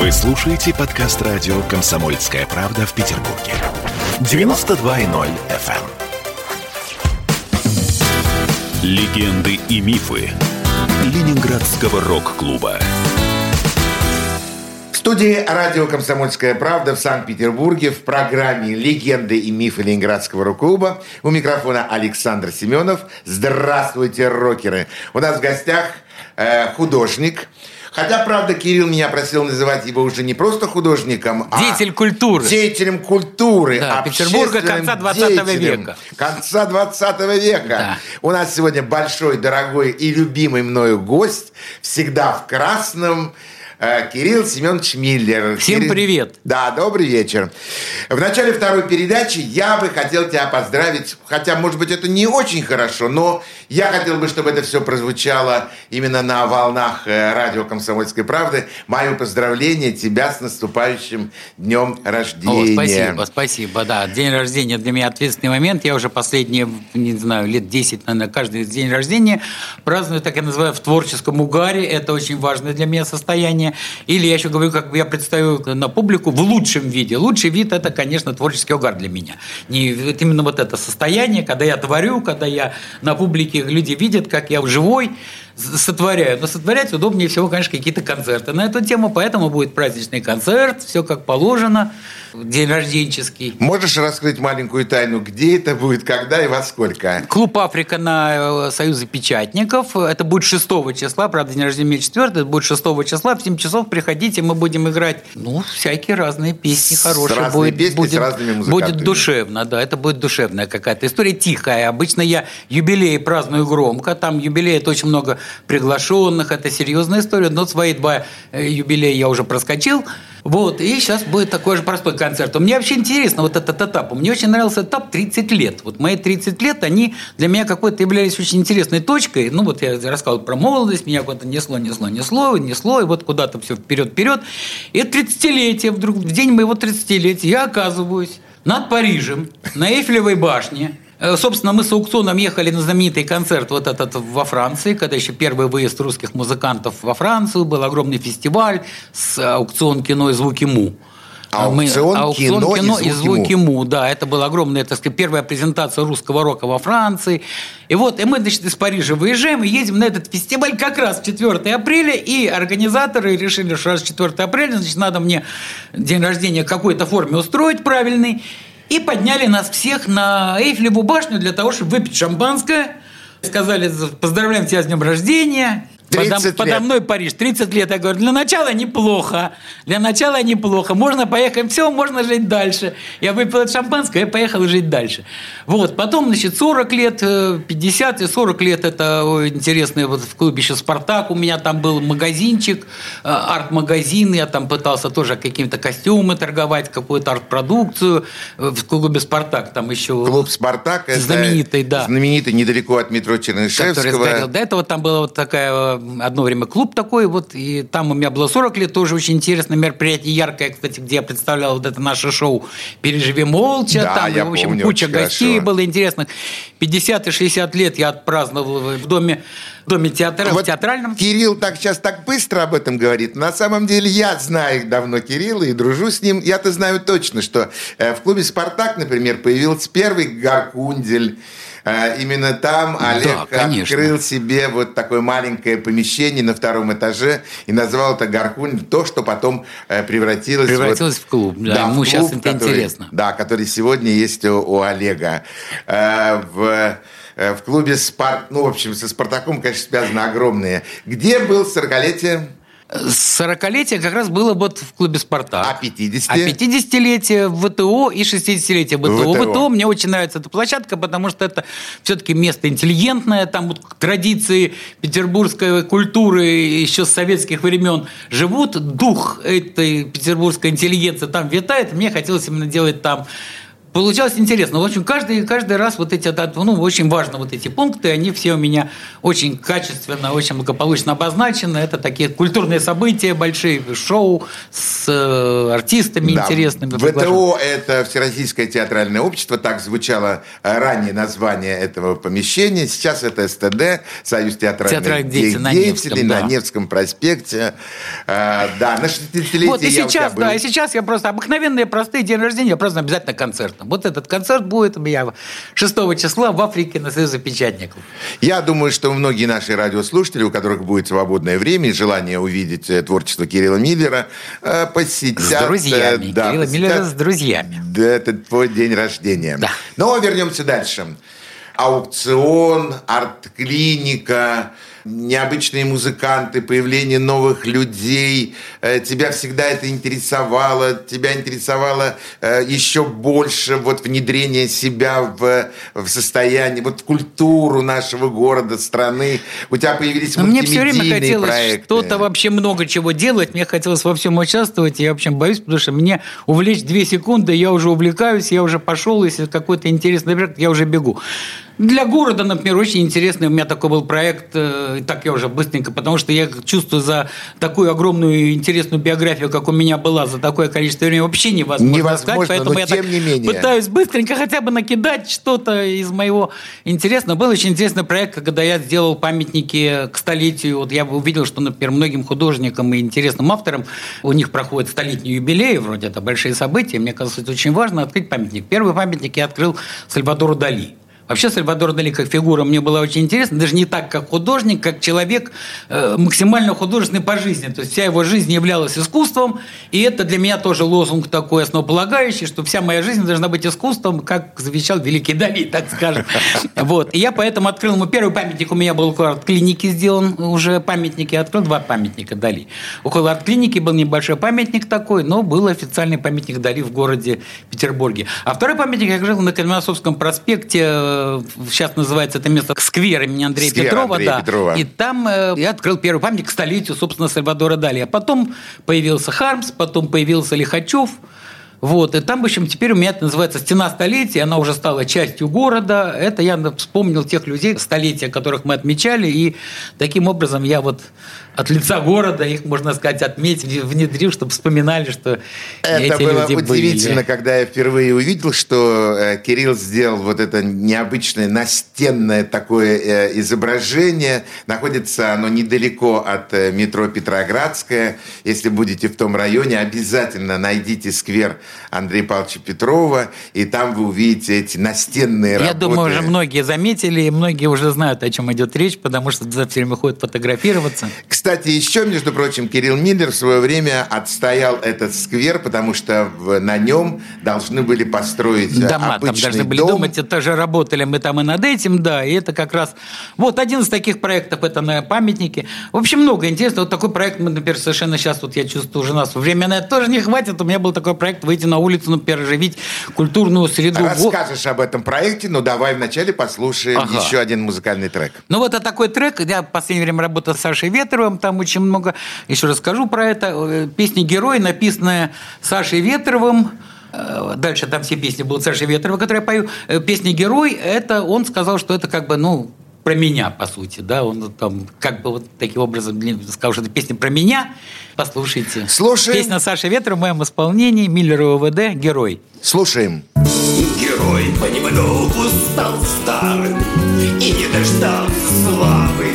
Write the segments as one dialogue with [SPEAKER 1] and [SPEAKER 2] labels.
[SPEAKER 1] Вы слушаете подкаст радио «Комсомольская правда» в Петербурге. 92.0 FM. эм. Легенды и мифы Ленинградского рок-клуба.
[SPEAKER 2] В студии радио «Комсомольская правда» в Санкт-Петербурге в программе «Легенды и мифы Ленинградского рок-клуба». У микрофона Александр Семенов. Здравствуйте, рокеры! У нас в гостях э, художник, Хотя, правда, Кирилл меня просил называть его уже не просто художником, а...
[SPEAKER 3] Деятель культуры.
[SPEAKER 2] Деятелем культуры.
[SPEAKER 3] Да, Петербурга конца 20 века.
[SPEAKER 2] Конца 20 века.
[SPEAKER 3] Да.
[SPEAKER 2] У нас сегодня большой, дорогой и любимый мною гость. Всегда в красном. Э, Кирилл Семенович Миллер.
[SPEAKER 3] Всем
[SPEAKER 2] Кирилл-
[SPEAKER 3] привет.
[SPEAKER 2] Да, добрый вечер. В начале второй передачи я бы хотел тебя поздравить, хотя, может быть, это не очень хорошо, но я хотел бы, чтобы это все прозвучало именно на волнах э, радио «Комсомольской правды». Мое поздравление тебя с наступающим днем
[SPEAKER 3] О,
[SPEAKER 2] рождения.
[SPEAKER 3] спасибо, спасибо, да. День рождения для меня ответственный момент. Я уже последние, не знаю, лет 10, наверное, каждый день рождения праздную, так я называю, в творческом угаре. Это очень важное для меня состояние. Или я еще говорю, как я представил на публику в лучшем виде. Лучший вид – это, конечно, творческий угар для меня. Не, вот именно вот это состояние, когда я творю, когда я на публике, люди видят, как я живой, сотворяю. Но сотворять удобнее всего, конечно, какие-то концерты на эту тему, поэтому будет праздничный концерт, все как положено, день рожденческий.
[SPEAKER 2] Можешь раскрыть маленькую тайну, где это будет, когда и во сколько?
[SPEAKER 3] Клуб «Африка» на э, Союзе печатников. Это будет 6 числа, правда, день рождения у меня 4, это будет 6 числа. В 7 часов приходите, мы будем играть, ну, всякие разные песни
[SPEAKER 2] С
[SPEAKER 3] хорошие.
[SPEAKER 2] разные
[SPEAKER 3] будет,
[SPEAKER 2] песни, с
[SPEAKER 3] будет,
[SPEAKER 2] разными
[SPEAKER 3] будет
[SPEAKER 2] музыкантами.
[SPEAKER 3] душевно, да, это будет душевная какая-то история, тихая. Обычно я юбилей праздную громко, там юбилей это очень много приглашенных, это серьезная история, но свои два э, юбилея я уже проскочил. Вот, и сейчас будет такой же простой концерт. Мне вообще интересно вот этот этап. Мне очень нравился этап 30 лет. Вот мои 30 лет, они для меня какой-то являлись очень интересной точкой. Ну, вот я рассказывал про молодость, меня куда-то несло, несло, несло, несло, и вот куда-то все вперед-вперед. И это 30-летие вдруг, в день моего 30-летия я оказываюсь над Парижем, на Эйфелевой башне, Собственно, мы с аукционом ехали на знаменитый концерт вот этот во Франции, когда еще первый выезд русских музыкантов во Францию, был огромный фестиваль с аукцион кино и звуки Му.
[SPEAKER 2] Аукцион кино и
[SPEAKER 3] и
[SPEAKER 2] звуки
[SPEAKER 3] звуки Му, да, это была огромная, так сказать, первая презентация русского рока во Франции. И вот, и мы, значит, из Парижа выезжаем и едем на этот фестиваль как раз в 4 апреля, и организаторы решили, что раз 4 апреля, значит, надо мне день рождения в какой-то форме устроить правильный, и подняли нас всех на Эйфелеву башню для того, чтобы выпить шампанское. Сказали, поздравляем тебя с днем рождения.
[SPEAKER 2] 30
[SPEAKER 3] подо,
[SPEAKER 2] лет.
[SPEAKER 3] подо мной Париж, 30 лет. Я говорю, для начала неплохо. Для начала неплохо. Можно поехать, все, можно жить дальше. Я выпил это шампанское и поехал жить дальше. Вот, потом, значит, 40 лет, э, 50 и 40 лет, это ой, интересно, вот в клубе еще «Спартак» у меня там был магазинчик, э, арт-магазин, я там пытался тоже какими-то костюмы торговать, какую-то арт-продукцию э, в клубе «Спартак». Там еще
[SPEAKER 2] Клуб «Спартак» – это
[SPEAKER 3] Знаменитый, да.
[SPEAKER 2] знаменитый недалеко от метро
[SPEAKER 3] который
[SPEAKER 2] Чернышевского.
[SPEAKER 3] сгорел. До этого там было вот такая э, одно время клуб такой, вот, и там у меня было 40 лет, тоже очень интересное мероприятие, яркое, кстати, где я представлял вот это наше шоу «Переживи молча»,
[SPEAKER 2] Да,
[SPEAKER 3] там,
[SPEAKER 2] я
[SPEAKER 3] в общем,
[SPEAKER 2] помню,
[SPEAKER 3] куча гостей
[SPEAKER 2] хорошо.
[SPEAKER 3] было интересных. 50 и 60 лет я отпраздновал в доме, в доме театра,
[SPEAKER 2] Вот
[SPEAKER 3] в театральном.
[SPEAKER 2] Кирилл так сейчас так быстро об этом говорит. На самом деле я знаю давно Кирилла и дружу с ним. Я-то знаю точно, что э, в клубе «Спартак», например, появился первый Гаркундель. Э, Именно там Олег
[SPEAKER 3] конечно.
[SPEAKER 2] открыл себе вот такое маленькое помещение на втором этаже и назвал это Гаркундель, то, что потом э, превратилось,
[SPEAKER 3] Превратилось
[SPEAKER 2] вот-
[SPEAKER 3] в клуб, да, ему
[SPEAKER 2] в клуб,
[SPEAKER 3] это
[SPEAKER 2] который-
[SPEAKER 3] интересно.
[SPEAKER 2] Да, который сегодня есть у, у Олега. Э, в, в клубе «Спарт», ну, в общем, со «Спартаком», конечно, связано огромное. Где был 40-летие?
[SPEAKER 3] 40-летие как раз было вот в клубе «Спартак».
[SPEAKER 2] А 50?
[SPEAKER 3] А 50-летие ВТО и 60-летие ВТО.
[SPEAKER 2] ВТО.
[SPEAKER 3] ВТО. мне очень нравится эта площадка, потому что это все-таки место интеллигентное, там вот традиции петербургской культуры еще с советских времен живут, дух этой петербургской интеллигенции там витает. Мне хотелось именно делать там получалось интересно. В общем, каждый, каждый раз вот эти, ну, очень важно вот эти пункты, они все у меня очень качественно, очень благополучно обозначены. Это такие культурные события, большие шоу с э, артистами да. интересными.
[SPEAKER 2] ВТО – это Всероссийское театральное общество, так звучало э, ранее название этого помещения. Сейчас это СТД, Союз театральных
[SPEAKER 3] Театральных деятелей, на Невском,
[SPEAKER 2] да. на Невском проспекте. А, да, на 60-летие
[SPEAKER 3] вот, и сейчас, да, и сейчас я просто обыкновенные, простые день рождения, я просто обязательно концерт концертом. Вот этот концерт будет у меня 6 числа в Африке на Союзе печатников.
[SPEAKER 2] Я думаю, что многие наши радиослушатели, у которых будет свободное время и желание увидеть э, творчество Кирилла Миллера, э, посетят...
[SPEAKER 3] С друзьями. Да, Кирилла посетят, Миллера с друзьями.
[SPEAKER 2] Да, это твой день рождения. Да. Но вернемся дальше. Аукцион, арт-клиника, необычные музыканты, появление новых людей. Э, тебя всегда это интересовало, тебя интересовало э, еще больше вот внедрение себя в, в состояние, вот в культуру нашего города, страны. У тебя появились Но
[SPEAKER 3] мне все время хотелось что-то вообще много чего делать, мне хотелось во всем участвовать, я вообще боюсь, потому что мне увлечь две секунды, я уже увлекаюсь, я уже пошел, если какой-то интересный проект, я уже бегу. Для города, например, очень интересный у меня такой был проект, э, так я уже быстренько, потому что я чувствую за такую огромную интересную биографию, как у меня была, за такое количество времени вообще невозможно,
[SPEAKER 2] невозможно сказать,
[SPEAKER 3] поэтому я
[SPEAKER 2] тем
[SPEAKER 3] так
[SPEAKER 2] не менее.
[SPEAKER 3] пытаюсь быстренько хотя бы накидать что-то из моего интересного. Был очень интересный проект, когда я сделал памятники к столетию. Вот я увидел, что, например, многим художникам и интересным авторам у них проходит столетний юбилей, вроде это большие события. Мне кажется, это очень важно открыть памятник. Первый памятник я открыл Сальвадору Дали. Вообще Сальвадор Дали как фигура мне была очень интересна, даже не так, как художник, как человек э, максимально художественный по жизни. То есть вся его жизнь являлась искусством, и это для меня тоже лозунг такой основополагающий, что вся моя жизнь должна быть искусством, как завещал великий Дали, так скажем. Вот. И я поэтому открыл ему первый памятник, у меня был около арт-клиники сделан уже памятник, я открыл два памятника Дали. Около арт-клиники был небольшой памятник такой, но был официальный памятник Дали в городе Петербурге. А второй памятник я жил на Кальминосовском проспекте э, сейчас называется это место сквер имени Андрея
[SPEAKER 2] сквер
[SPEAKER 3] Петрова.
[SPEAKER 2] Андрея
[SPEAKER 3] да.
[SPEAKER 2] Петрова.
[SPEAKER 3] И там э, я открыл первый памятник к столетию, собственно, Сальвадора Дали. А потом появился Хармс, потом появился Лихачев. Вот, и там, в общем, теперь у меня это называется «Стена столетия», она уже стала частью города. Это я вспомнил тех людей, столетия, которых мы отмечали, и таким образом я вот от лица города их, можно сказать, отметил, внедрил, чтобы вспоминали, что
[SPEAKER 2] это
[SPEAKER 3] эти
[SPEAKER 2] было
[SPEAKER 3] люди
[SPEAKER 2] удивительно,
[SPEAKER 3] были.
[SPEAKER 2] когда я впервые увидел, что э, Кирилл сделал вот это необычное настенное такое э, изображение. Находится оно недалеко от э, метро Петроградская. Если будете в том районе, обязательно найдите сквер Андрея Павловича Петрова, и там вы увидите эти настенные
[SPEAKER 3] Я
[SPEAKER 2] работы.
[SPEAKER 3] думаю, уже многие заметили, и многие уже знают, о чем идет речь, потому что за все время ходят фотографироваться.
[SPEAKER 2] Кстати, еще, между прочим, Кирилл Миллер в свое время отстоял этот сквер, потому что на нем должны были построить
[SPEAKER 3] Дома там должны были
[SPEAKER 2] дом.
[SPEAKER 3] думать, это же работали мы там и над этим, да, и это как раз... Вот один из таких проектов, это на памятники. В общем, много интересного. Вот такой проект мы, например, совершенно сейчас, вот я чувствую, уже нас время на это тоже не хватит. У меня был такой проект выйти на улицу, например, оживить культурную среду.
[SPEAKER 2] Расскажешь об этом проекте, но давай вначале послушаем ага. еще один музыкальный трек.
[SPEAKER 3] Ну вот это такой трек. Я в последнее время работал с Сашей Ветровым, там очень много. Еще расскажу про это. Э, песня «Герой», написанная Сашей Ветровым. Э, дальше там все песни будут Саши Ветрова, которые я пою. Э, песня «Герой» – это он сказал, что это как бы, ну, про меня, по сути, да, он там как бы вот таким образом сказал, что это песня про меня. Послушайте.
[SPEAKER 2] Слушаем.
[SPEAKER 3] Песня Саши Ветра в моем исполнении, Миллер ОВД, «Герой».
[SPEAKER 2] Слушаем.
[SPEAKER 4] Герой понемногу стал старым и не дождался славы.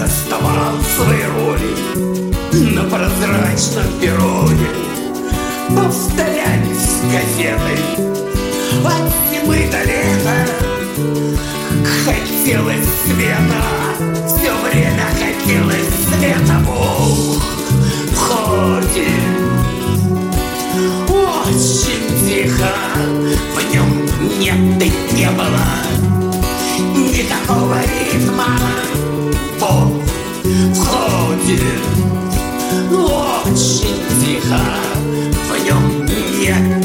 [SPEAKER 4] Расставал свои роли на прозрачном перроне. Повторялись газеты от зимы до лета. Хотелось света, все время хотелось света. Бог входит очень тихо, в нем нет и не было никакого ритма. Бог очень тихо, в нем нет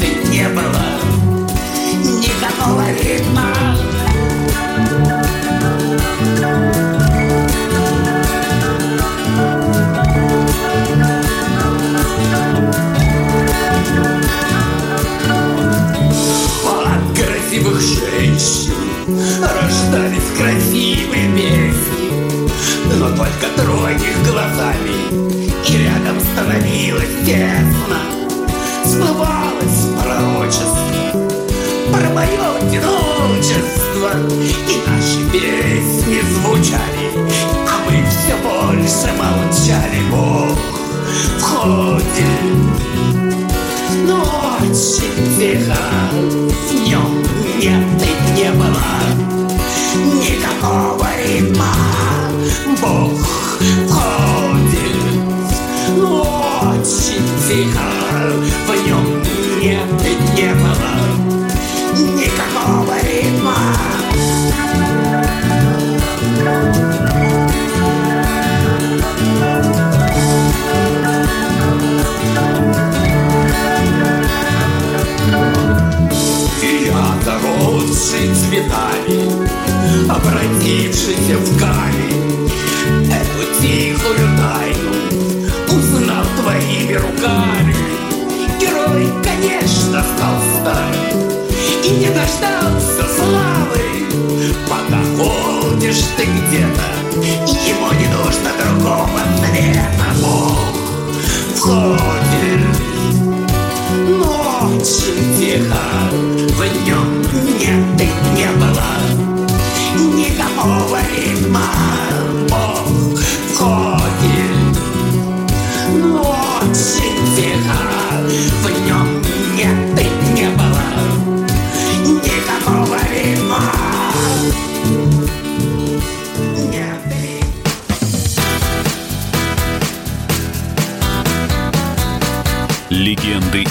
[SPEAKER 4] Девушка тронешь глазами И рядом становилось тесно. Смывалось пророчество Про мое одиночество И наши песни звучали А мы все больше молчали. Бог входит ночи тиха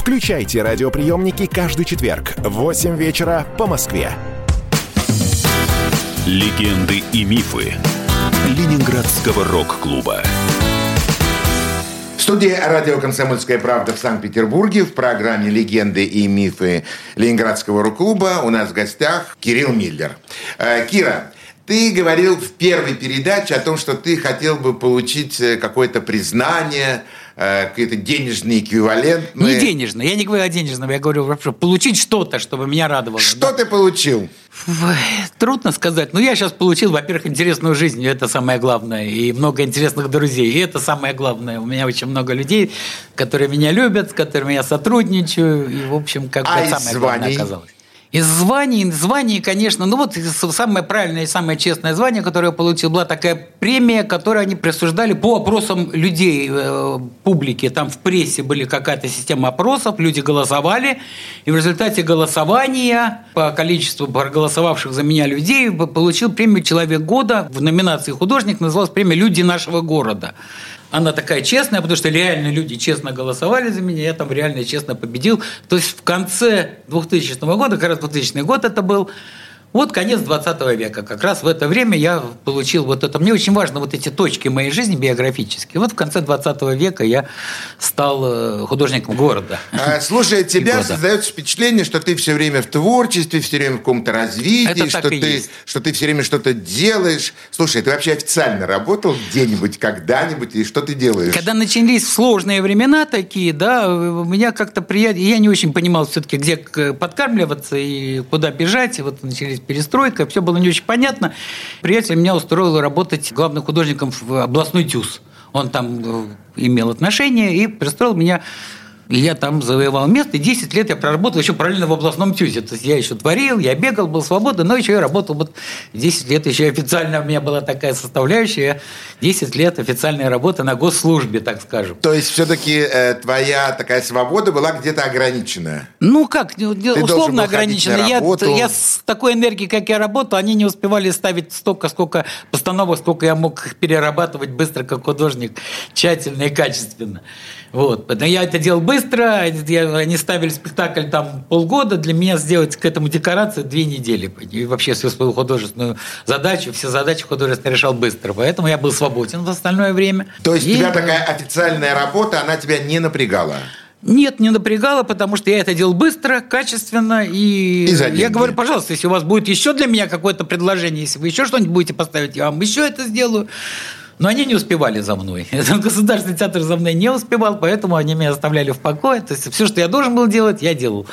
[SPEAKER 5] Включайте радиоприемники каждый четверг в 8 вечера по Москве.
[SPEAKER 1] Легенды и мифы Ленинградского рок-клуба.
[SPEAKER 2] В студии радио «Комсомольская правда» в Санкт-Петербурге в программе «Легенды и мифы Ленинградского рок-клуба» у нас в гостях Кирилл Миллер. Э, Кира, ты говорил в первой передаче о том, что ты хотел бы получить э, какое-то признание, какие-то денежные эквивалентные.
[SPEAKER 3] Не денежно. Я не говорю о денежном, я говорю вообще получить что-то, чтобы меня радовало.
[SPEAKER 2] Что ты получил?
[SPEAKER 3] Ой, Трудно сказать. Но я сейчас получил, во-первых, интересную жизнь, это самое главное, и много интересных друзей, и это самое главное. У меня очень много людей, которые меня любят, с которыми я сотрудничаю, и, в общем, как бы
[SPEAKER 2] А
[SPEAKER 3] самое главное
[SPEAKER 2] званий?
[SPEAKER 3] оказалось. Из званий, званий, конечно, ну вот самое правильное и самое честное звание, которое я получил, была такая премия, которую они присуждали по опросам людей, э, публики. Там в прессе были какая-то система опросов, люди голосовали, и в результате голосования по количеству проголосовавших за меня людей получил премию «Человек года» в номинации «Художник», называлась премия «Люди нашего города». Она такая честная, потому что реально люди честно голосовали за меня, я там реально честно победил. То есть в конце 2000 года, как раз 2000 год это был, вот конец 20 века. Как раз в это время я получил вот это. Мне очень важно вот эти точки моей жизни биографические. Вот в конце 20 века я стал э, художником города.
[SPEAKER 2] А, Слушай, от тебя создается впечатление, что ты все время в творчестве, все время в каком-то развитии, что ты,
[SPEAKER 3] есть.
[SPEAKER 2] что ты все время что-то делаешь. Слушай, ты вообще официально работал где-нибудь, когда-нибудь, и что ты делаешь?
[SPEAKER 3] Когда начались сложные времена такие, да, у меня как-то приятно... Я не очень понимал все-таки, где подкармливаться и куда бежать. И вот начались перестройка, все было не очень понятно. Приятель меня устроил работать главным художником в областной ТЮЗ. Он там э, имел отношение и пристроил меня я там завоевал место, и 10 лет я проработал еще параллельно в областном ТЮЗе. То есть я еще творил, я бегал, был свободен, но еще я работал вот 10 лет, еще официально у меня была такая составляющая, 10 лет официальной работы на госслужбе, так скажем.
[SPEAKER 2] То есть все-таки э, твоя такая свобода была где-то ограниченная?
[SPEAKER 3] Ну как,
[SPEAKER 2] должен
[SPEAKER 3] условно ограничена. Я, я с такой энергией, как я работал, они не успевали ставить столько, сколько постановок, сколько я мог их перерабатывать быстро, как художник, тщательно и качественно. Вот. Но я это делал быстро, я- они ставили спектакль там полгода, для меня сделать к этому декорации две недели. И вообще всю свою художественную задачу, все задачи художественно решал быстро. Поэтому я был свободен в остальное время.
[SPEAKER 2] То есть
[SPEAKER 3] И-
[SPEAKER 2] у тебя такая официальная работа, она тебя не напрягала?
[SPEAKER 3] Нет, не напрягало, потому что я это делал быстро, качественно. И,
[SPEAKER 2] И за
[SPEAKER 3] я говорю, пожалуйста, если у вас будет еще для меня какое-то предложение, если вы еще что-нибудь будете поставить, я вам еще это сделаю. Но они не успевали за мной. Государственный театр за мной не успевал, поэтому они меня оставляли в покое. То есть все, что я должен был делать, я делал.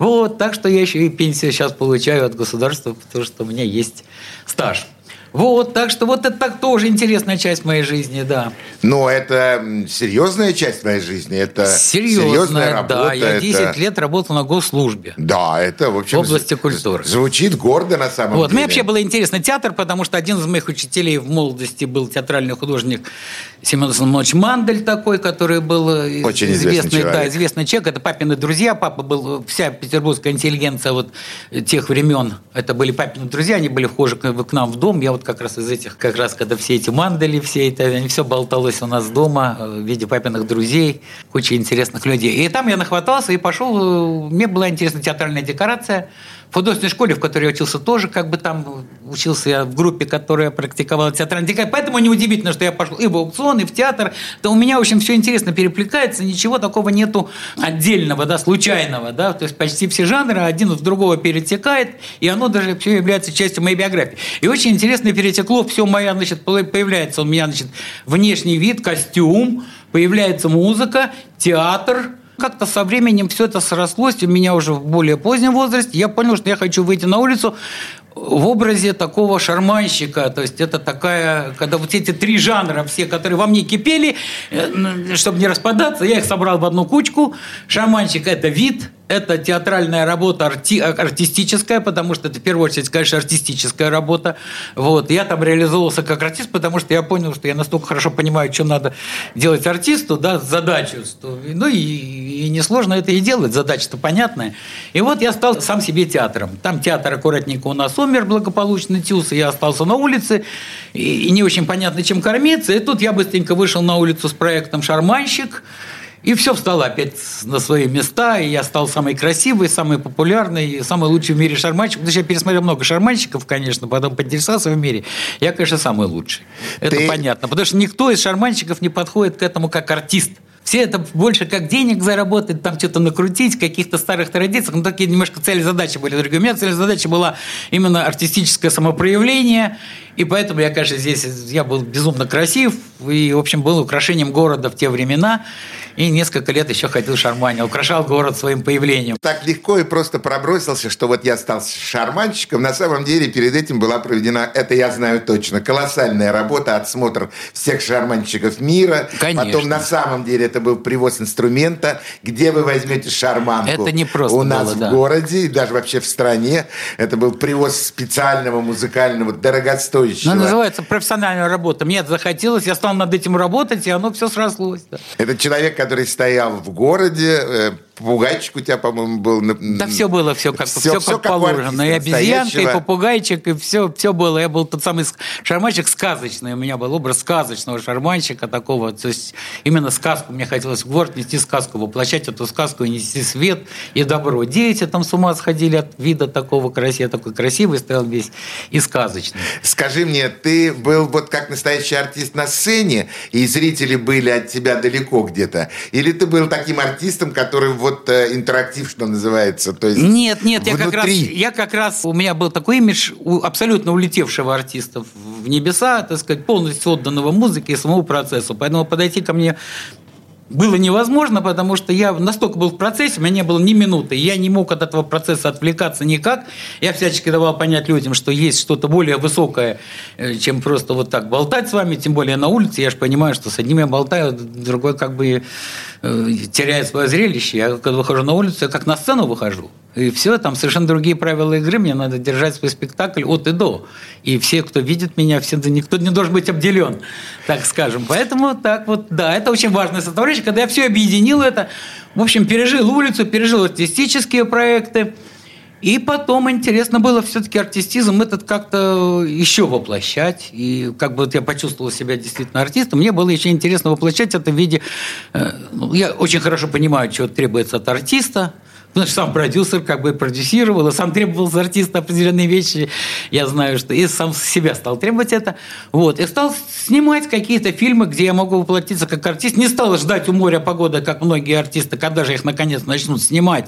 [SPEAKER 3] Вот, так что я еще и пенсию сейчас получаю от государства, потому что у меня есть стаж. Вот, так что вот это так тоже интересная часть моей жизни, да.
[SPEAKER 2] Но это серьезная часть твоей жизни, это серьезная
[SPEAKER 3] Серьезная,
[SPEAKER 2] работа.
[SPEAKER 3] да. Я
[SPEAKER 2] это-
[SPEAKER 3] 10 лет работал на госслужбе.
[SPEAKER 2] Да, это, в общем...
[SPEAKER 3] В области культуры.
[SPEAKER 2] Звучит гордо на самом
[SPEAKER 3] Вот.
[SPEAKER 2] деле.
[SPEAKER 3] Мне вообще было интересно театр, потому что один из моих учителей в молодости был театральный художник Семен Самонович Мандель такой, который был э,
[SPEAKER 2] Очень известный
[SPEAKER 3] да,
[SPEAKER 2] человек.
[SPEAKER 3] известный человек. Это папины друзья. Папа был, вся петербургская интеллигенция вот тех времен, это были папины друзья, они были вхожи к нам в дом. Я вот как раз из этих, как раз когда все эти мандали, все это, они все болталось у нас дома э, в виде папиных друзей, куча интересных людей. И там я нахватался и пошел, э, мне была интересна театральная декорация. В художественной школе, в которой я учился, тоже как бы там учился я в группе, которая практиковала театральную декорацию. Поэтому неудивительно, что я пошел и в аукцион, и в театр. Да у меня, в общем, все интересно перекликается, ничего такого нету отдельного, да, случайного, да, то есть почти все жанры один в другого перетекает, и оно даже все является частью моей биографии. И очень интересно перетекло все моя, значит, появляется у меня, значит, внешний вид, костюм, появляется музыка, театр, как-то со временем все это срослось, у меня уже в более позднем возрасте, я понял, что я хочу выйти на улицу в образе такого шарманщика. То есть это такая, когда вот эти три жанра, все, которые во мне кипели, э, чтобы не распадаться, я их собрал в одну кучку. Шарманщик – это вид, это театральная работа арти- артистическая, потому что это в первую очередь, конечно, артистическая работа. Вот. Я там реализовывался как артист, потому что я понял, что я настолько хорошо понимаю, что надо делать артисту, да, задачу. что- Ну и, и несложно это и делать, задача-то понятная. И вот я стал сам себе театром. Там театр аккуратненько у нас умер благополучно, Тюс, и я остался на улице, и, и не очень понятно, чем кормиться. И тут я быстренько вышел на улицу с проектом «Шарманщик», и все встало опять на свои места, и я стал самый красивый, самый популярный, самый лучший в мире шарманщик. Потому что я пересмотрел много шарманщиков, конечно, потом поинтересовался в мире. Я, конечно, самый лучший. Это
[SPEAKER 2] Ты-
[SPEAKER 3] понятно. Потому что никто из шарманщиков не подходит к этому как артист. Все это больше как денег заработать, там что-то накрутить, каких-то старых традициях. Ну, такие немножко цели задачи были другие. У меня цель задача была именно артистическое самопроявление. И поэтому я, конечно, здесь я был безумно красив и, в общем, был украшением города в те времена. И несколько лет еще ходил шарманил, украшал город своим появлением.
[SPEAKER 2] Так легко и просто пробросился, что вот я стал шарманщиком. На самом деле перед этим была проведена, это я знаю точно, колоссальная работа, отсмотр всех шарманщиков мира.
[SPEAKER 3] Конечно.
[SPEAKER 2] Потом на самом деле это был привоз инструмента, где вы возьмете шарманку.
[SPEAKER 3] Это не просто
[SPEAKER 2] У нас
[SPEAKER 3] было,
[SPEAKER 2] в
[SPEAKER 3] да.
[SPEAKER 2] городе и даже вообще в стране. Это был привоз специального музыкального, дорогостоящего.
[SPEAKER 3] Ну, называется профессиональная работа. Мне это захотелось, я стал над этим работать, и оно все срослось. да.
[SPEAKER 2] Это человек, который стоял в городе, э, попугайчик у тебя, по-моему, был.
[SPEAKER 3] Да все было, все как,
[SPEAKER 2] Всё-
[SPEAKER 3] все,
[SPEAKER 2] всё
[SPEAKER 3] как,
[SPEAKER 2] у
[SPEAKER 3] положено. И обезьянка, и
[SPEAKER 2] настоящего.
[SPEAKER 3] попугайчик, и все, все было. Я был тот самый шарманщик сказочный. У меня был образ сказочного шарманщика такого. То есть именно сказку. Мне хотелось в город нести сказку, воплощать эту сказку и нести свет и добро. Дети там с ума сходили от вида такого красивого. Я такой красивый стоял весь и сказочный.
[SPEAKER 2] Скажи мне, ты был вот как настоящий артист на сцене, и зрители были от тебя далеко где-то? Или ты был таким артистом, который вот э, интерактив, что называется? То есть
[SPEAKER 3] Нет, нет, я как, раз,
[SPEAKER 2] внутри?
[SPEAKER 3] я как раз, у меня был такой имидж у абсолютно улетевшего артиста в небеса, так сказать, полностью отданного музыке и самому процессу. Поэтому подойти ко мне было невозможно, потому что я настолько был в процессе, у меня не было ни минуты. Я не мог от этого процесса отвлекаться никак. Я всячески давал понять людям, что есть что-то более высокое, э, чем просто вот так болтать с вами, тем более на улице. Я же понимаю, что с одним я болтаю, другой как бы теряет свое зрелище. Я когда выхожу на улицу, я как на сцену выхожу. И все, там совершенно другие правила игры. Мне надо держать свой спектакль от и до. И все, кто видит меня, все, никто не должен быть обделен, так скажем. Поэтому так вот, да, это очень важная составляющая. Когда я все объединил это, в общем, пережил улицу, пережил артистические проекты. И потом интересно было все-таки артистизм этот как-то еще воплощать. И как бы вот я почувствовал себя действительно артистом, мне было еще интересно воплощать это в виде... Э, ну, я очень хорошо понимаю, чего требуется от артиста – Потому что сам продюсер как бы продюсировал, и сам требовал с артиста определенные вещи. Я знаю, что и сам себя стал требовать это. Вот. И стал снимать какие-то фильмы, где я могу воплотиться как артист. Не стал ждать у моря погоды, как многие артисты, когда же их наконец начнут снимать.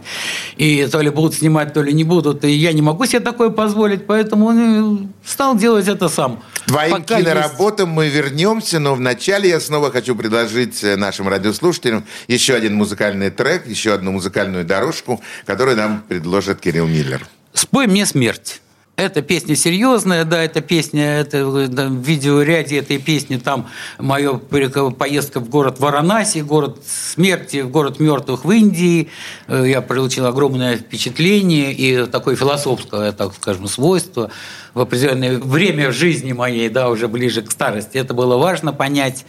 [SPEAKER 3] И то ли будут снимать, то ли не будут. И я не могу себе такое позволить, поэтому ну, стал делать это сам.
[SPEAKER 2] Твоим Пока киноработам есть... мы вернемся, но вначале я снова хочу предложить нашим радиослушателям еще один музыкальный трек, еще одну музыкальную дорожку музыку, которую нам предложит Кирилл Миллер.
[SPEAKER 3] «Спой мне смерть». Эта песня серьезная, да, эта песня, это да, в видеоряде этой песни там моя поездка в город Варанаси, город смерти, город мертвых в Индии. Э, я получил огромное впечатление и такое философское, так скажем, свойство в определенное время жизни моей, да, уже ближе к старости. Это было важно понять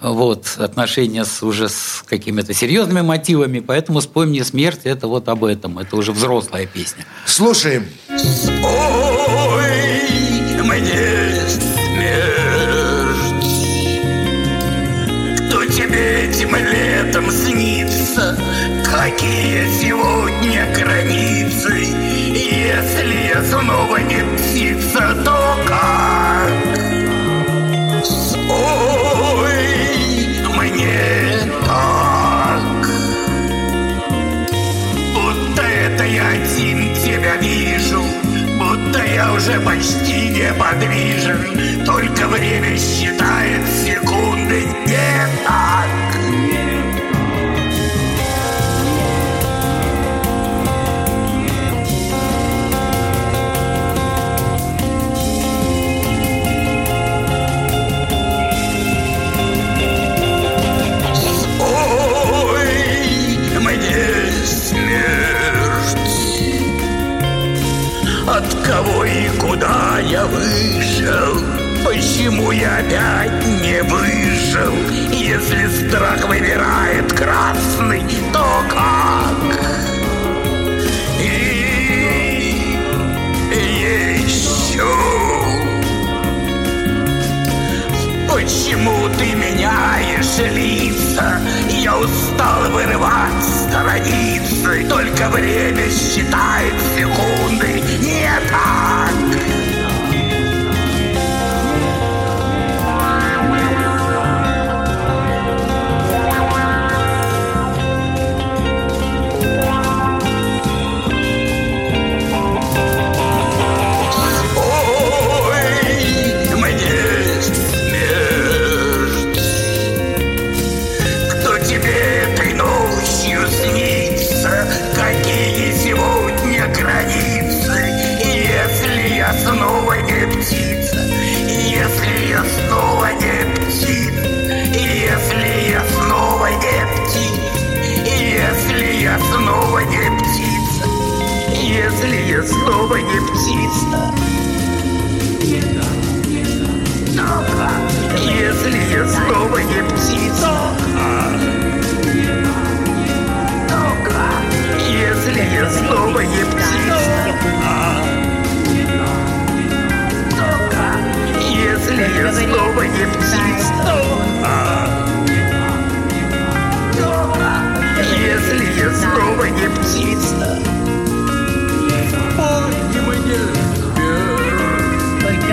[SPEAKER 3] вот, отношения с, уже с какими-то серьезными мотивами, поэтому «Спой мне смерть» – это вот об этом, это уже взрослая песня.
[SPEAKER 2] Слушаем.
[SPEAKER 4] Спой мне смерть, кто тебе этим летом снится, какие сегодня уже почти неподвижен. Только время считает секунды не кого и куда я вышел Почему я опять не выжил Если страх выбирает красный, то как? И еще Почему ты меняешь лица? Устал вырывать страницы Только время считает секунды. Не так снова не птица. Если я снова не птица. Если я снова не птица. Если я снова не птица. Если я снова не птица.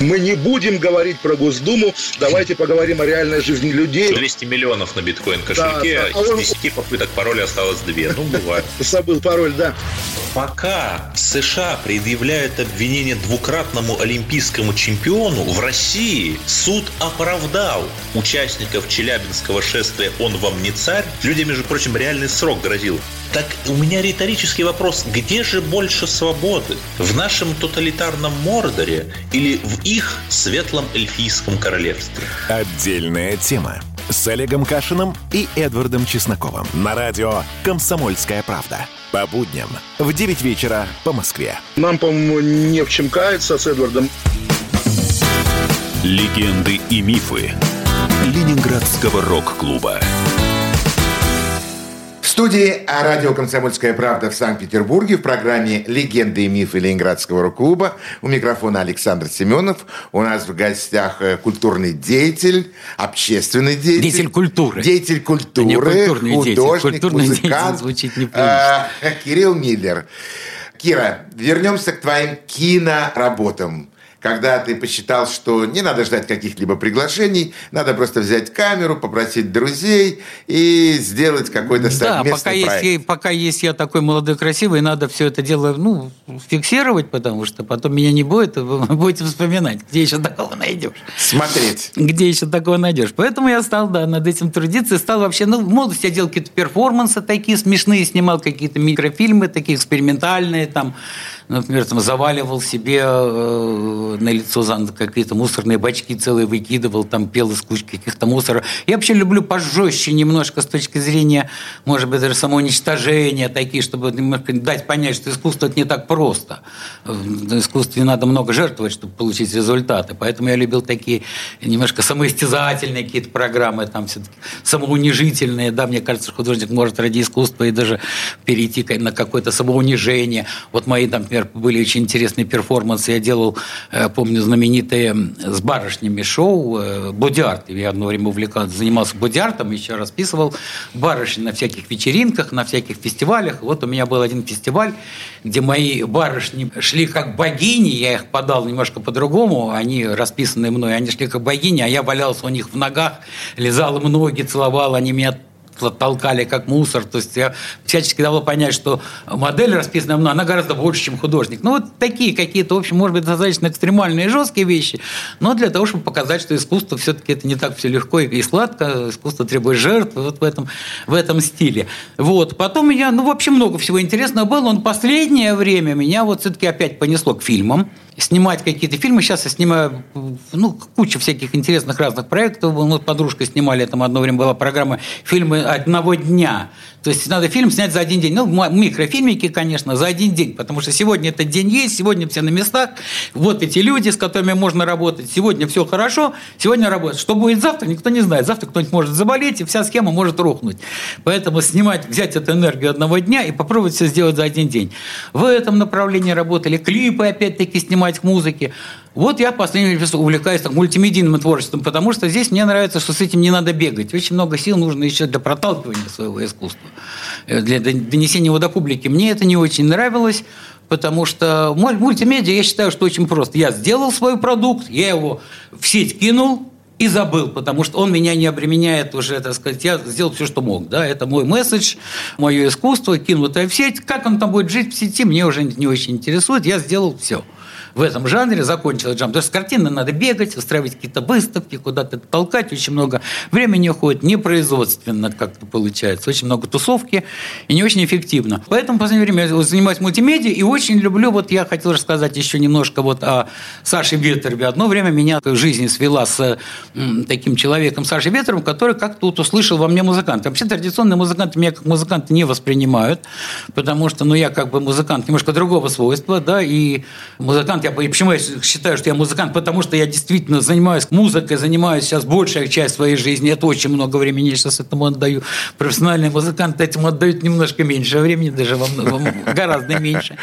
[SPEAKER 6] Мы не будем говорить про Госдуму, давайте поговорим о реальной жизни людей.
[SPEAKER 7] 200 миллионов на биткоин-кошельке, да, да. А из 10 попыток пароля осталось 2. Ну, бывает.
[SPEAKER 6] Забыл пароль, да.
[SPEAKER 7] Пока США предъявляют обвинение двукратному олимпийскому чемпиону, в России суд оправдал участников Челябинского шествия «Он вам не царь». Людям, между прочим, реальный срок грозил. Так у меня риторический вопрос. Где же больше свободы? В нашем тоталитарном Мордоре или в их светлом эльфийском королевстве?
[SPEAKER 5] Отдельная тема с Олегом Кашиным и Эдвардом Чесноковым на радио «Комсомольская правда». По будням в 9 вечера по Москве.
[SPEAKER 6] Нам, по-моему, не в чем каяться с Эдвардом.
[SPEAKER 1] Легенды и мифы Ленинградского рок-клуба
[SPEAKER 2] студии радио «Комсомольская правда» в Санкт-Петербурге в программе «Легенды и мифы Ленинградского рок-клуба». У микрофона Александр Семенов. У нас в гостях э, культурный деятель, общественный деятель.
[SPEAKER 3] Деятель культуры.
[SPEAKER 2] Деятель культуры,
[SPEAKER 3] Не
[SPEAKER 2] художник,
[SPEAKER 3] Культурный
[SPEAKER 2] музыкант.
[SPEAKER 3] звучит
[SPEAKER 2] э, Кирилл Миллер. Кира, вернемся к твоим киноработам когда ты посчитал, что не надо ждать каких-либо приглашений, надо просто взять камеру, попросить друзей и сделать какой-то совместный
[SPEAKER 3] да, пока
[SPEAKER 2] проект.
[SPEAKER 3] Есть, пока есть я такой молодой, красивый, надо все это дело ну, фиксировать, потому что потом меня не будет, вы будете вспоминать, где еще такого найдешь.
[SPEAKER 2] Смотреть.
[SPEAKER 3] Где еще такого найдешь. Поэтому я стал, да, над этим трудиться, и стал вообще, ну, в молодости я делал какие-то перформансы такие смешные, снимал какие-то микрофильмы такие экспериментальные, там, например, там, заваливал себе э, на лицо какие-то мусорные бачки целые выкидывал, там пел из кучки каких-то мусора. Я вообще люблю пожестче немножко с точки зрения, может быть, даже самоуничтожения такие, чтобы немножко дать понять, что искусство это не так просто. В искусстве надо много жертвовать, чтобы получить результаты. Поэтому я любил такие немножко самоистязательные какие-то программы, там все-таки самоунижительные. Да, мне кажется, художник может ради искусства и даже перейти на какое-то самоунижение. Вот мои, там, например, были очень интересные перформансы. Я делал, э, помню, знаменитые с барышнями шоу э, «Бодиарт». Я одно время увлекался, занимался бодиартом, еще расписывал барышни на всяких вечеринках, на всяких фестивалях. Вот у меня был один фестиваль, где мои барышни шли как богини, я их подал немножко по-другому, они расписанные мной, они шли как богини, а я валялся у них в ногах, лизал им ноги, целовал, они меня толкали как мусор. То есть я всячески давал понять, что модель расписанная мной, она гораздо больше, чем художник. Ну, вот такие какие-то, в общем, может быть, достаточно экстремальные и жесткие вещи, но для того, чтобы показать, что искусство все-таки это не так все легко и сладко, искусство требует жертв, вот в этом, в этом стиле. Вот. Потом я, ну, вообще много всего интересного было, но последнее время меня вот все-таки опять понесло к фильмам снимать какие-то фильмы. Сейчас я снимаю ну, кучу всяких интересных разных проектов. Мы с подружкой снимали, там одно время была программа «Фильмы одного дня». То есть надо фильм снять за один день. Ну, микрофильмики, конечно, за один день, потому что сегодня этот день есть, сегодня все на местах. Вот эти люди, с которыми можно работать. Сегодня все хорошо, сегодня работать. Что будет завтра, никто не знает. Завтра кто-нибудь может заболеть, и вся схема может рухнуть. Поэтому снимать, взять эту энергию одного дня и попробовать все сделать за один день. В этом направлении работали клипы, опять-таки, снимать к музыке. Вот я в последнее время увлекаюсь так, мультимедийным творчеством, потому что здесь мне нравится, что с этим не надо бегать. Очень много сил нужно еще для проталкивания своего искусства, э, для донесения его до публики. Мне это не очень нравилось, потому что мультимедиа, я считаю, что очень просто. Я сделал свой продукт, я его в сеть кинул, и забыл, потому что он меня не обременяет уже, так сказать, я сделал все, что мог, да, это мой месседж, мое искусство, кинутое в сеть, как он там будет жить в сети, мне уже не очень интересует, я сделал все в этом жанре, закончил джам. Потому что с картины надо бегать, устраивать какие-то выставки, куда-то толкать, очень много времени уходит, непроизводственно как-то получается, очень много тусовки и не очень эффективно. Поэтому в последнее время я занимаюсь мультимедиа и очень люблю, вот я хотел рассказать еще немножко вот о Саше Ветрове. Одно время меня в жизни свела с таким человеком Сашей Ветровым, который как-то вот услышал во мне музыканта. Вообще традиционные музыканты меня как музыканта не воспринимают, потому что, ну, я как бы музыкант немножко другого свойства, да, и музыкант я, почему я считаю, что я музыкант? Потому что я действительно занимаюсь музыкой, занимаюсь сейчас большая часть своей жизни. Это очень много времени я сейчас этому отдаю. Профессиональные музыканты этому отдают немножко меньше времени, даже во, во, гораздо меньше.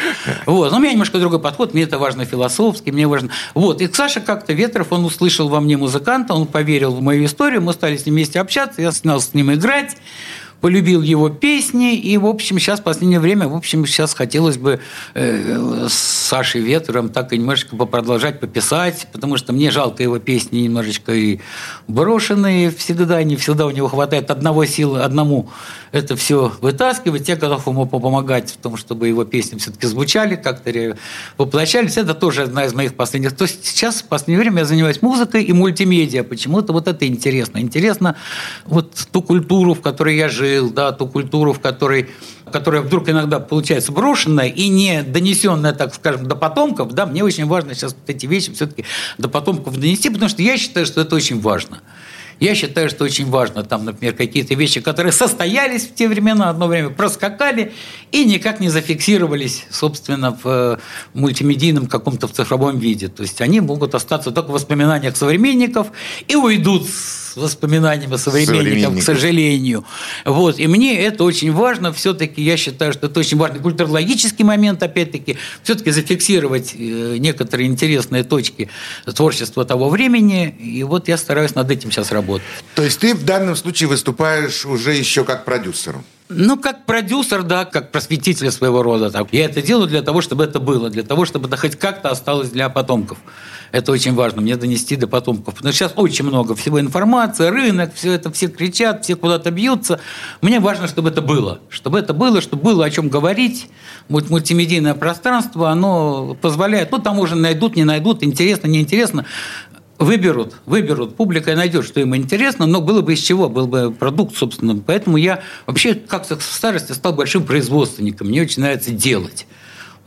[SPEAKER 3] Вот. Но у меня немножко другой подход. Мне это важно философски, мне важно... Вот. И Саша как-то Ветров, он услышал во мне музыканта, он поверил в мою историю, мы стали с ним вместе общаться, я стал с ним играть. Полюбил его песни, и, в общем, сейчас в последнее время, в общем, сейчас хотелось бы э, с Сашей Ветром так и немножечко продолжать пописать, потому что мне жалко его песни немножечко и брошенные всегда, не всегда у него хватает одного силы, одному это все вытаскивать, я готов ему помогать в том, чтобы его песни все-таки звучали, как-то воплощались. Это тоже одна из моих последних. То есть сейчас в последнее время я занимаюсь музыкой и мультимедиа. Почему-то вот это интересно. Интересно вот ту культуру, в которой я жил, да, ту культуру, в которой которая вдруг иногда получается брошенная и не донесенная, так скажем, до потомков, да, мне очень важно сейчас вот эти вещи все-таки до потомков донести, потому что я считаю, что это очень важно. Я считаю, что очень важно, там, например, какие-то вещи, которые состоялись в те времена, одно время проскакали и никак не зафиксировались, собственно, в э, мультимедийном каком-то в цифровом виде. То есть они могут остаться только в воспоминаниях современников и уйдут с воспоминаниями современников, современников, к сожалению. Вот. И мне это очень важно. Все-таки я считаю, что это очень важный культурологический момент, опять-таки, все-таки зафиксировать э, некоторые интересные точки творчества того времени. И вот я стараюсь над этим сейчас работать.
[SPEAKER 2] То есть ты в данном случае выступаешь уже еще как продюсер?
[SPEAKER 3] Ну, как продюсер, да, как просветитель своего рода. Так. Я это делаю для того, чтобы это было, для того, чтобы это хоть как-то осталось для потомков. Это очень важно, мне донести до потомков. Потому сейчас очень много всего информации, рынок, все это, все кричат, все куда-то бьются. Мне важно, чтобы это было. Чтобы это было, чтобы было о чем говорить. Мультимедийное пространство, оно позволяет, ну, там уже найдут, не найдут, интересно, неинтересно выберут, выберут, публика найдет, что им интересно, но было бы из чего, был бы продукт, собственно. Поэтому я вообще как-то в старости стал большим производственником. Мне очень нравится делать.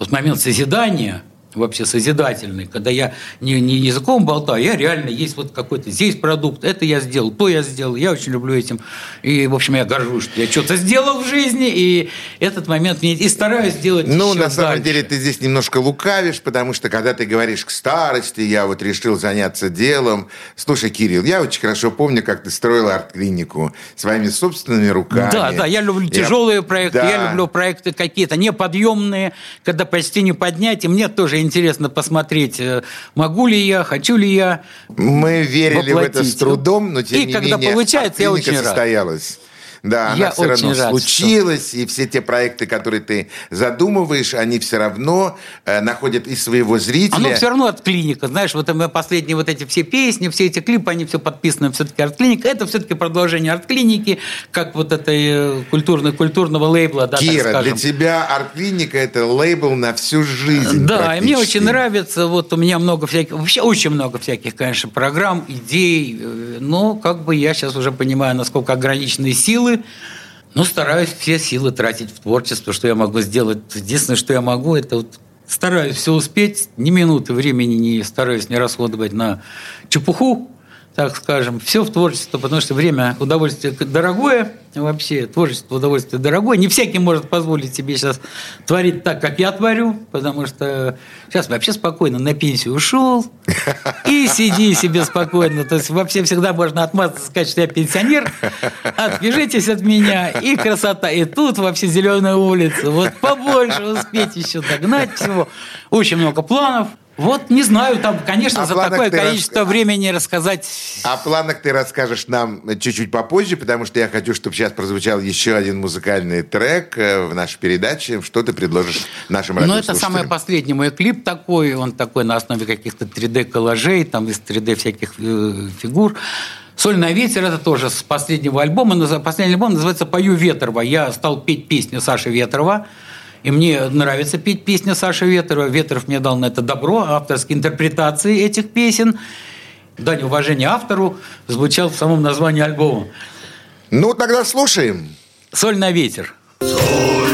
[SPEAKER 3] Вот момент созидания – вообще созидательный, когда я не, не языком болтаю, я реально есть вот какой-то здесь продукт, это я сделал, то я сделал, я очень люблю этим. И, в общем, я горжусь, что я что-то сделал в жизни, и этот момент мне и стараюсь сделать
[SPEAKER 2] Ну, на самом деле, ты здесь немножко лукавишь, потому что, когда ты говоришь к старости, я вот решил заняться делом. Слушай, Кирилл, я очень хорошо помню, как ты строил арт-клинику своими собственными руками.
[SPEAKER 3] Да, да, я люблю тяжелые я... проекты, да. я люблю проекты какие-то неподъемные, когда почти не поднять, и мне тоже интересно посмотреть, э, могу ли я, хочу ли я.
[SPEAKER 2] Мы верили воплотить. в это с трудом, но тем
[SPEAKER 3] и
[SPEAKER 2] не
[SPEAKER 3] когда
[SPEAKER 2] менее,
[SPEAKER 3] получается, я очень
[SPEAKER 2] состоялась.
[SPEAKER 3] Рад.
[SPEAKER 2] Да,
[SPEAKER 3] я
[SPEAKER 2] она все равно рад, случилась, что... и все те проекты, которые ты задумываешь, они все равно э, находят и своего зрителя.
[SPEAKER 3] Оно все равно от клиника. Знаешь, вот мы последние вот эти все песни, все эти клипы, они все подписаны все-таки арт-клиника. Это все-таки продолжение арт-клиники, как вот этой э, культурной, культурного лейбла. Да,
[SPEAKER 2] Кира, для тебя арт-клиника – это лейбл на всю жизнь
[SPEAKER 3] Да, и мне очень нравится. Вот у меня много всяких, вообще очень много всяких, конечно, программ, идей. Э, но как бы я сейчас уже понимаю, насколько ограниченные силы ну, стараюсь все силы тратить в творчество, что я могу сделать. Единственное, что я могу, это вот стараюсь все успеть, ни минуты времени не стараюсь не расходовать на чепуху, так скажем, все в творчество, потому что время удовольствие дорогое, вообще творчество удовольствие дорогое. Не всякий может позволить себе сейчас творить так, как я творю, потому что сейчас вообще спокойно на пенсию ушел и сиди себе спокойно. То есть вообще всегда можно отмазаться, сказать, что я пенсионер, отвяжитесь от меня, и красота. И тут вообще зеленая улица. Вот побольше успеть еще догнать всего. Очень много планов. Вот не знаю, там, конечно, о за такое количество рас... времени рассказать.
[SPEAKER 2] О планах ты расскажешь нам чуть-чуть попозже, потому что я хочу, чтобы сейчас прозвучал еще один музыкальный трек э, в нашей передаче. Что ты предложишь нашим
[SPEAKER 3] Ну, это самый последний мой клип такой. Он такой на основе каких-то 3D-коллажей, там из 3D всяких э, фигур. «Соль на ветер» – это тоже с последнего альбома. Последний альбом называется «Пою Ветрова». Я стал петь песню Саши Ветрова – и мне нравится петь песни Саши Ветрова. Ветров мне дал на это добро, авторские интерпретации этих песен. Дань уважения автору звучал в самом названии альбома.
[SPEAKER 2] Ну, тогда слушаем.
[SPEAKER 3] «Соль на ветер».
[SPEAKER 4] Соль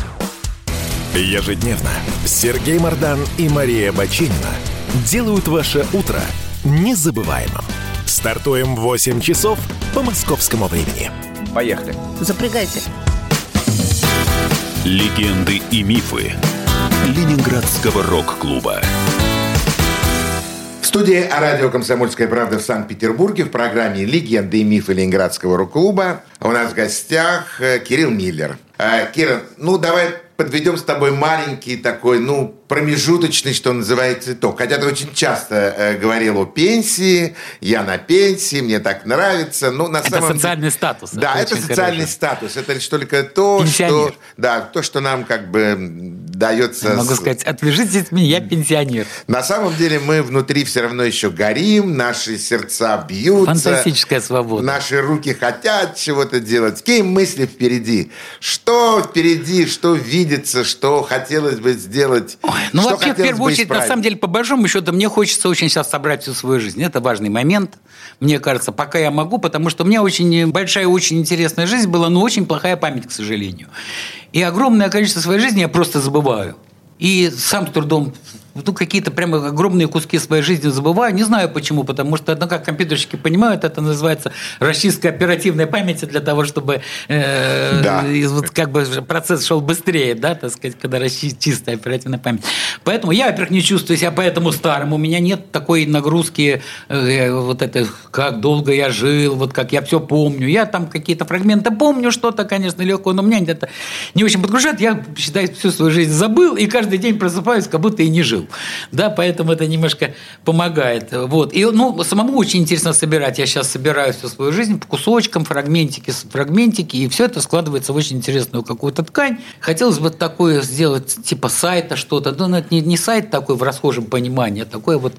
[SPEAKER 5] Ежедневно Сергей Мардан и Мария Бочинина делают ваше утро незабываемым. Стартуем в 8 часов по московскому времени.
[SPEAKER 8] Поехали.
[SPEAKER 9] Запрягайся.
[SPEAKER 1] Легенды и мифы Ленинградского рок-клуба.
[SPEAKER 2] В студии радио «Комсомольская правда» в Санкт-Петербурге в программе «Легенды и мифы Ленинградского рок-клуба» у нас в гостях э, Кирилл Миллер. Э, Кира, ну давай подведем с тобой маленький такой, ну, промежуточный, что называется, итог. Хотя ты очень часто э, говорил о пенсии, я на пенсии, мне так нравится. Ну, на
[SPEAKER 3] Это
[SPEAKER 2] самом
[SPEAKER 3] социальный
[SPEAKER 2] деле,
[SPEAKER 3] статус.
[SPEAKER 2] Да, это,
[SPEAKER 3] очень
[SPEAKER 2] социальный
[SPEAKER 3] хорошо.
[SPEAKER 2] статус. Это лишь только то,
[SPEAKER 3] Пенсионер.
[SPEAKER 2] что, да, то, что нам как бы дается...
[SPEAKER 3] Могу
[SPEAKER 2] с-
[SPEAKER 3] сказать, отвяжитесь от меня, я пенсионер.
[SPEAKER 2] На самом деле мы внутри все равно еще горим, наши сердца бьются.
[SPEAKER 3] Фантастическая свобода.
[SPEAKER 2] Наши руки хотят чего-то делать. Какие мысли впереди? Что впереди, что видится, что хотелось бы сделать?
[SPEAKER 3] Ну,
[SPEAKER 2] что
[SPEAKER 3] вообще, в первую очередь, на
[SPEAKER 2] исправить?
[SPEAKER 3] самом деле, по большому счету, мне хочется очень сейчас собрать всю свою жизнь. Это важный момент, мне кажется, пока я могу, потому что у меня очень большая, очень интересная жизнь была, но очень плохая память, к сожалению. И огромное количество своей жизни я просто забываю. И сам с трудом ну, какие-то прямо огромные куски своей жизни забываю. Не знаю почему, потому что, ну, как компьютерщики понимают, это называется расчистка оперативной памяти для того, чтобы э,
[SPEAKER 2] Да.
[SPEAKER 3] и вот как бы процесс шел быстрее, да, так сказать, когда чистая оперативная память. Поэтому я, во-первых, не чувствую себя поэтому старым. У меня нет такой нагрузки, э, вот это, как долго я жил, вот как я все помню. Я там какие-то фрагменты помню, что-то, конечно, легкое, но меня это не очень подгружает. Я, считаю, всю свою жизнь забыл, и каждый день просыпаюсь, как будто и не жил. Да, поэтому это немножко помогает. Вот. И, ну, самому очень интересно собирать. Я сейчас собираю всю свою жизнь по кусочкам, фрагментики, фрагментики, и все это складывается в очень интересную какую-то ткань. Хотелось бы такое сделать, типа сайта что-то. Ну, это не, не сайт такой в расхожем понимании, а такой вот,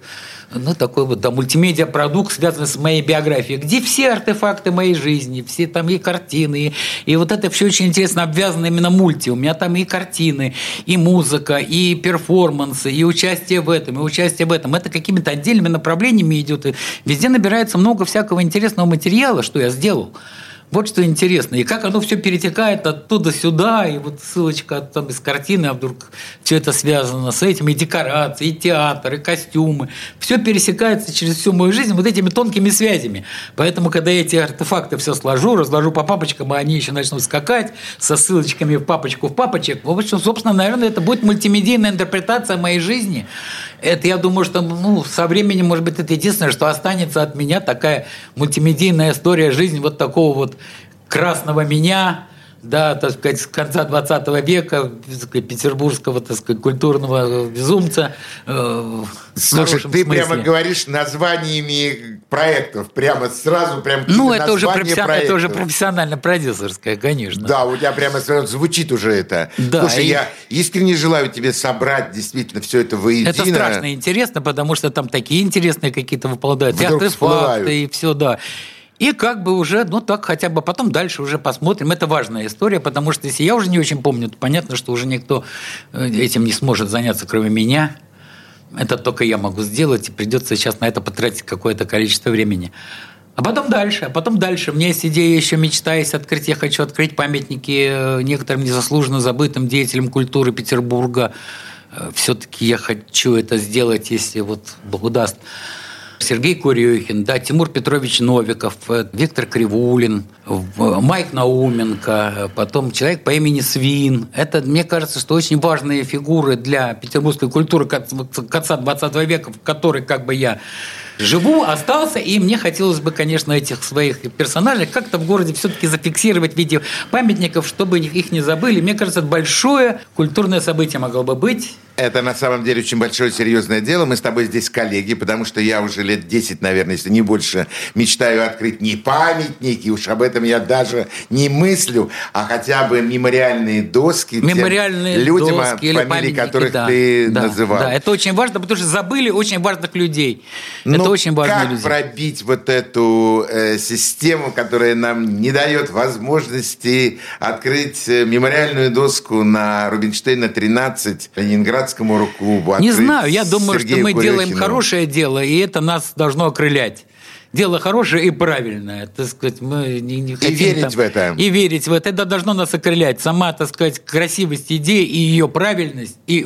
[SPEAKER 3] ну, такой вот, да, мультимедиа-продукт, связанный с моей биографией, где все артефакты моей жизни, все там и картины, и, и вот это все очень интересно обвязано именно мульти. У меня там и картины, и музыка, и перформансы, и участие в этом, и участие в этом. Это какими-то отдельными направлениями идет. И везде набирается много всякого интересного материала, что я сделал. Вот что интересно. И как оно все перетекает оттуда сюда, и вот ссылочка там из картины, а вдруг все это связано с этим, и декорации, и театр, и костюмы. Все пересекается через всю мою жизнь вот этими тонкими связями. Поэтому, когда я эти артефакты все сложу, разложу по папочкам, и они еще начнут скакать со ссылочками в папочку в папочек, в общем, собственно, наверное, это будет мультимедийная интерпретация моей жизни. Это, я думаю, что ну, со временем, может быть, это единственное, что останется от меня, такая мультимедийная история жизни вот такого вот красного меня, да, так сказать, с конца 20 века, петербургского, так сказать, культурного безумца. э,
[SPEAKER 2] Слушай, ты
[SPEAKER 3] смысле.
[SPEAKER 2] прямо говоришь названиями проектов, прямо сразу прям
[SPEAKER 3] Ну, это уже, профессионально, это уже
[SPEAKER 2] проектов.
[SPEAKER 3] профессионально-продюсерское, конечно.
[SPEAKER 2] Да, у тебя прямо сразу звучит уже это.
[SPEAKER 3] Да,
[SPEAKER 2] Слушай,
[SPEAKER 3] и-
[SPEAKER 2] я искренне желаю тебе собрать действительно все это воедино.
[SPEAKER 3] Это страшно интересно, потому что там такие интересные какие-то выполняют
[SPEAKER 2] Вдруг всплывают.
[SPEAKER 3] артефакты и все, да. И как бы уже, ну так хотя бы потом дальше уже посмотрим. Это важная история, потому что если я уже не очень помню, то понятно, что уже никто э, этим не сможет заняться, кроме меня. Это только я могу сделать, и придется сейчас на это потратить какое-то количество времени. А потом дальше, а потом дальше. У меня есть идея, еще мечта есть открыть. Я хочу открыть памятники э, некоторым незаслуженно забытым деятелям культуры Петербурга. Все-таки я хочу это сделать, если вот Бог даст. Сергей Курехин, да, Тимур Петрович Новиков, э, Виктор Кривулин, в- Майк Науменко, э, потом человек по имени Свин. Это, мне кажется, что очень важные фигуры для петербургской культуры конца 20 века, в которой как бы я живу, остался, и мне хотелось бы, конечно, этих своих персонажей как-то в городе все-таки зафиксировать в виде памятников, чтобы их не забыли. Мне кажется, большое культурное событие могло бы быть.
[SPEAKER 2] Это на самом деле очень большое серьезное дело. Мы с тобой здесь коллеги, потому что я уже лет 10, наверное, если не больше, мечтаю открыть не памятники, уж об этом я даже не мыслю, а хотя бы мемориальные доски
[SPEAKER 3] Мемориальные
[SPEAKER 2] тем людям,
[SPEAKER 3] доски или
[SPEAKER 2] фамилии которых
[SPEAKER 3] да,
[SPEAKER 2] ты
[SPEAKER 3] да,
[SPEAKER 2] называл.
[SPEAKER 3] Да, это очень важно, потому что забыли очень важных людей.
[SPEAKER 2] Ну,
[SPEAKER 3] это очень важные
[SPEAKER 2] как
[SPEAKER 3] люди.
[SPEAKER 2] пробить вот эту э, систему, которая нам не дает возможности открыть э, мемориальную доску на Рубинштейна 13 Ленинградскому рок-клубу?
[SPEAKER 3] Не
[SPEAKER 2] открыть
[SPEAKER 3] знаю, я думаю,
[SPEAKER 2] Сергею
[SPEAKER 3] что мы делаем
[SPEAKER 2] Курехину?
[SPEAKER 3] хорошее дело, и это нас должно окрылять. Дело хорошее и правильное, так сказать, мы не, не хотим
[SPEAKER 2] верить
[SPEAKER 3] там-
[SPEAKER 2] в это.
[SPEAKER 3] И верить в это. Это должно нас окрылять. Сама, так сказать, красивость идеи и ее правильность, и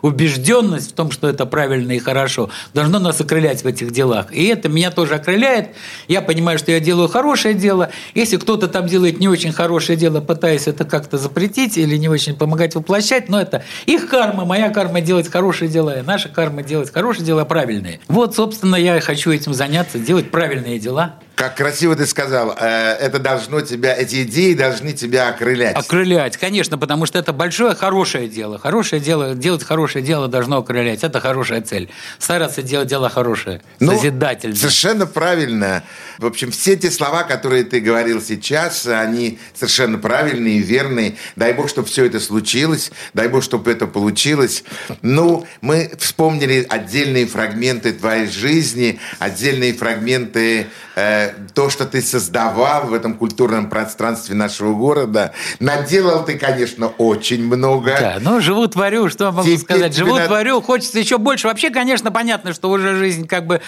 [SPEAKER 3] убежденность в том, что это правильно и хорошо, должно нас окрылять в этих делах. И это меня тоже окрыляет. Я понимаю, что я делаю хорошее дело. Если кто-то там делает не очень хорошее дело, пытаясь это как-то запретить или не очень помогать воплощать, но это их карма, моя карма делать хорошее дело, и наша карма делать хорошие дела правильные. Вот, собственно, я и хочу этим заняться, делать правильные дела.
[SPEAKER 2] Как красиво ты сказал, э, это должно тебя, эти идеи должны тебя окрылять.
[SPEAKER 3] Окрылять, конечно, потому что это большое хорошее дело. Хорошее дело, делать хорошее дело должно окрылять. Это хорошая цель. Стараться делать дело хорошее,
[SPEAKER 2] Ну,
[SPEAKER 3] созидательное.
[SPEAKER 2] Совершенно правильно. В общем, все те слова, которые ты говорил сейчас, они совершенно правильные и верные. Дай бог, чтобы все это случилось. Дай бог, чтобы это получилось. Ну, мы вспомнили отдельные фрагменты твоей жизни, отдельные фрагменты э, то, что ты создавал в этом культурном пространстве нашего города. Наделал ты, конечно, очень много.
[SPEAKER 3] Да, ну, живу, творю, что могу
[SPEAKER 2] Теперь
[SPEAKER 3] сказать. Живу,
[SPEAKER 2] надо-
[SPEAKER 3] творю, хочется еще больше. Вообще, конечно, понятно, что уже жизнь как бы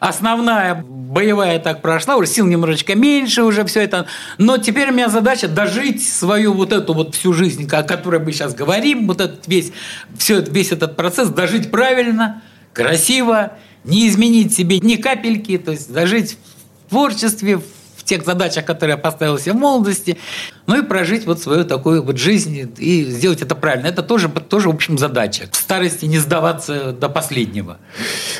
[SPEAKER 3] основная, боевая так прошла, уже сил немножечко меньше, уже все это. Но теперь у меня задача дожить свою вот эту вот всю жизнь, о которой мы сейчас говорим, вот этот весь, все, весь этот процесс, дожить правильно, красиво, не изменить себе ни капельки, то есть дожить творчестве, в тех задачах, которые я поставил себе в молодости, ну и прожить вот свою такую вот жизнь и сделать это правильно. Это тоже, тоже в общем, задача. В старости не сдаваться до последнего.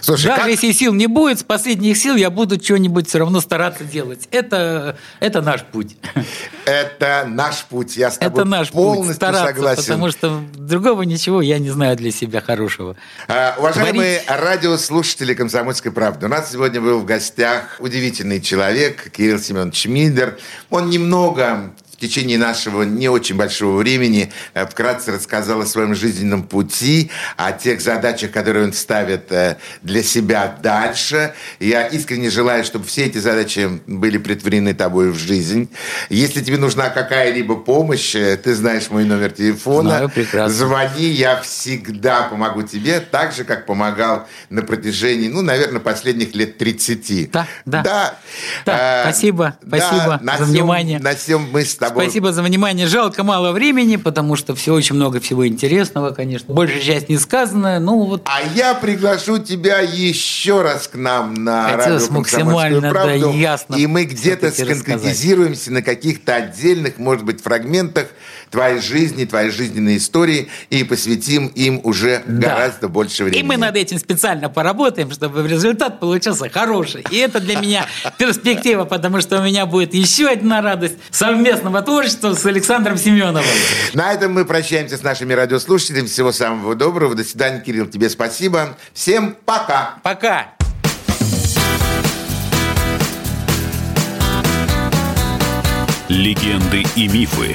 [SPEAKER 2] Слушай,
[SPEAKER 3] Даже
[SPEAKER 2] как-
[SPEAKER 3] если сил не будет, с последних сил я буду что-нибудь все равно стараться делать. Это, это наш путь.
[SPEAKER 2] Это наш путь. Я с тобой
[SPEAKER 3] Это наш путь.
[SPEAKER 2] полностью
[SPEAKER 3] Стараться,
[SPEAKER 2] согласен.
[SPEAKER 3] потому что другого ничего я не знаю для себя хорошего.
[SPEAKER 2] А, Уважаемые радиослушатели «Комсомольской правды», у нас сегодня был в гостях удивительный человек Кирилл Семенович Мидер. Он немного в течение нашего не очень большого времени э, вкратце рассказал о своем жизненном пути, о тех задачах, которые он ставит э, для себя дальше. Я искренне желаю, чтобы все эти задачи были притворены тобой в жизнь. Если тебе нужна какая-либо помощь, э, ты знаешь мой номер телефона.
[SPEAKER 3] Знаю прекрасно.
[SPEAKER 2] Звони, я всегда помогу тебе, так же, как помогал на протяжении, ну, наверное, последних лет 30.
[SPEAKER 3] Да, да.
[SPEAKER 2] Да.
[SPEAKER 3] Да,
[SPEAKER 2] Э,
[SPEAKER 3] спасибо,
[SPEAKER 2] да,
[SPEAKER 3] спасибо
[SPEAKER 2] на
[SPEAKER 3] за
[SPEAKER 2] сём-
[SPEAKER 3] внимание.
[SPEAKER 2] На всем мы с тобой...
[SPEAKER 3] Спасибо за внимание. Жалко мало времени, потому что все очень много всего интересного, конечно. Большая часть не сказанная. Ну вот
[SPEAKER 2] А я приглашу тебя еще раз к нам на
[SPEAKER 3] Хотелось
[SPEAKER 2] радио
[SPEAKER 3] максимально,
[SPEAKER 2] «Комсомольскую
[SPEAKER 3] да,
[SPEAKER 2] правду».
[SPEAKER 3] ясно
[SPEAKER 2] И мы где-то сконкретизируемся на каких-то отдельных, может быть, фрагментах твоей жизни, твоей жизненной истории и посвятим им уже
[SPEAKER 3] Да.
[SPEAKER 2] гораздо больше времени.
[SPEAKER 3] И мы над этим специально поработаем, чтобы результат получился хороший. И это для меня перспектива, потому что у меня будет еще одна радость совместного творчества с Александром Семеновым.
[SPEAKER 2] На этом мы прощаемся с нашими радиослушателями. Всего самого доброго. До свидания, Кирилл. Тебе спасибо. Всем пока.
[SPEAKER 3] Пока.
[SPEAKER 1] Легенды и мифы